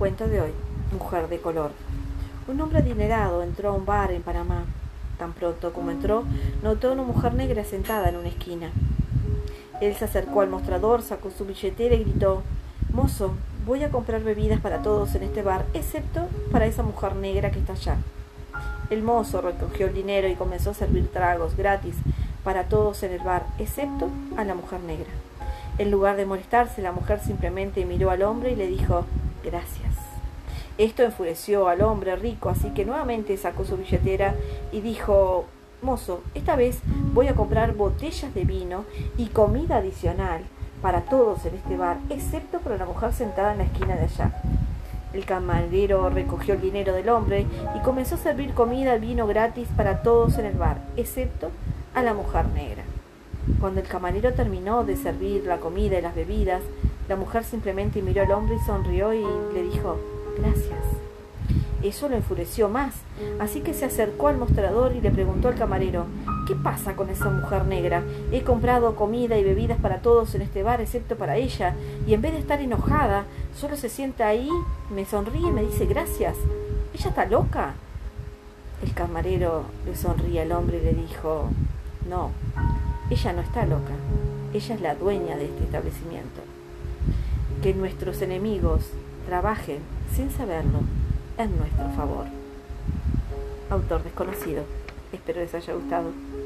cuento de hoy, Mujer de color. Un hombre adinerado entró a un bar en Panamá. Tan pronto como entró, notó a una mujer negra sentada en una esquina. Él se acercó al mostrador, sacó su billetera y gritó Mozo, voy a comprar bebidas para todos en este bar, excepto para esa mujer negra que está allá. El mozo recogió el dinero y comenzó a servir tragos gratis para todos en el bar, excepto a la mujer negra. En lugar de molestarse, la mujer simplemente miró al hombre y le dijo gracias. Esto enfureció al hombre rico, así que nuevamente sacó su billetera y dijo Mozo, esta vez voy a comprar botellas de vino y comida adicional para todos en este bar, excepto para la mujer sentada en la esquina de allá. El camarero recogió el dinero del hombre y comenzó a servir comida y vino gratis para todos en el bar, excepto a la mujer negra. Cuando el camarero terminó de servir la comida y las bebidas, la mujer simplemente miró al hombre y sonrió y le dijo gracias. Eso lo enfureció más, así que se acercó al mostrador y le preguntó al camarero ¿Qué pasa con esa mujer negra? He comprado comida y bebidas para todos en este bar excepto para ella, y en vez de estar enojada, solo se sienta ahí, me sonríe y me dice gracias. ¿Ella está loca? El camarero le sonríe al hombre y le dijo No, ella no está loca, ella es la dueña de este establecimiento. Que nuestros enemigos trabajen sin saberlo en nuestro favor. Autor desconocido. Espero les haya gustado.